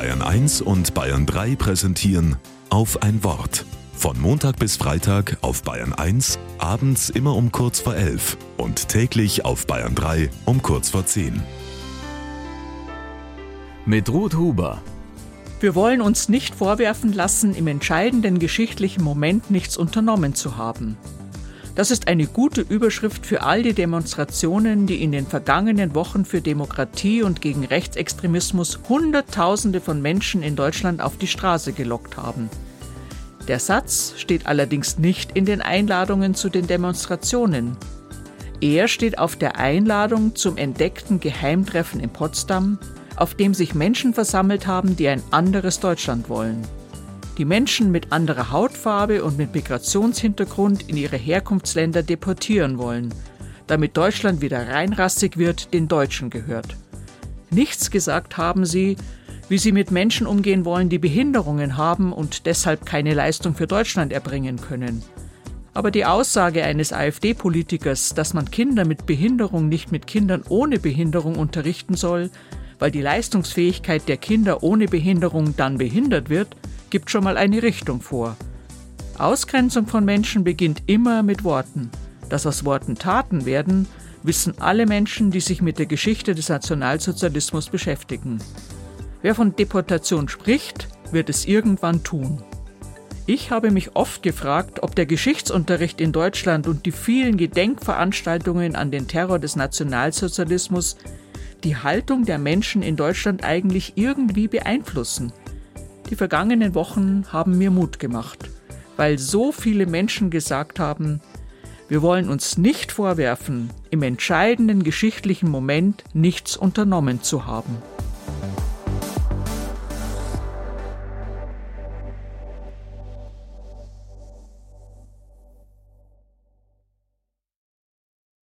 Bayern 1 und Bayern 3 präsentieren auf ein Wort. Von Montag bis Freitag auf Bayern 1, abends immer um kurz vor 11 und täglich auf Bayern 3 um kurz vor 10. Mit Ruth Huber. Wir wollen uns nicht vorwerfen lassen, im entscheidenden geschichtlichen Moment nichts unternommen zu haben. Das ist eine gute Überschrift für all die Demonstrationen, die in den vergangenen Wochen für Demokratie und gegen Rechtsextremismus Hunderttausende von Menschen in Deutschland auf die Straße gelockt haben. Der Satz steht allerdings nicht in den Einladungen zu den Demonstrationen. Er steht auf der Einladung zum entdeckten Geheimtreffen in Potsdam, auf dem sich Menschen versammelt haben, die ein anderes Deutschland wollen die Menschen mit anderer Hautfarbe und mit Migrationshintergrund in ihre Herkunftsländer deportieren wollen, damit Deutschland wieder reinrassig wird, den Deutschen gehört. Nichts gesagt haben sie, wie sie mit Menschen umgehen wollen, die Behinderungen haben und deshalb keine Leistung für Deutschland erbringen können. Aber die Aussage eines AfD-Politikers, dass man Kinder mit Behinderung nicht mit Kindern ohne Behinderung unterrichten soll, weil die Leistungsfähigkeit der Kinder ohne Behinderung dann behindert wird, gibt schon mal eine Richtung vor. Ausgrenzung von Menschen beginnt immer mit Worten. Dass aus Worten Taten werden, wissen alle Menschen, die sich mit der Geschichte des Nationalsozialismus beschäftigen. Wer von Deportation spricht, wird es irgendwann tun. Ich habe mich oft gefragt, ob der Geschichtsunterricht in Deutschland und die vielen Gedenkveranstaltungen an den Terror des Nationalsozialismus die Haltung der Menschen in Deutschland eigentlich irgendwie beeinflussen. Die vergangenen Wochen haben mir Mut gemacht, weil so viele Menschen gesagt haben, wir wollen uns nicht vorwerfen, im entscheidenden geschichtlichen Moment nichts unternommen zu haben.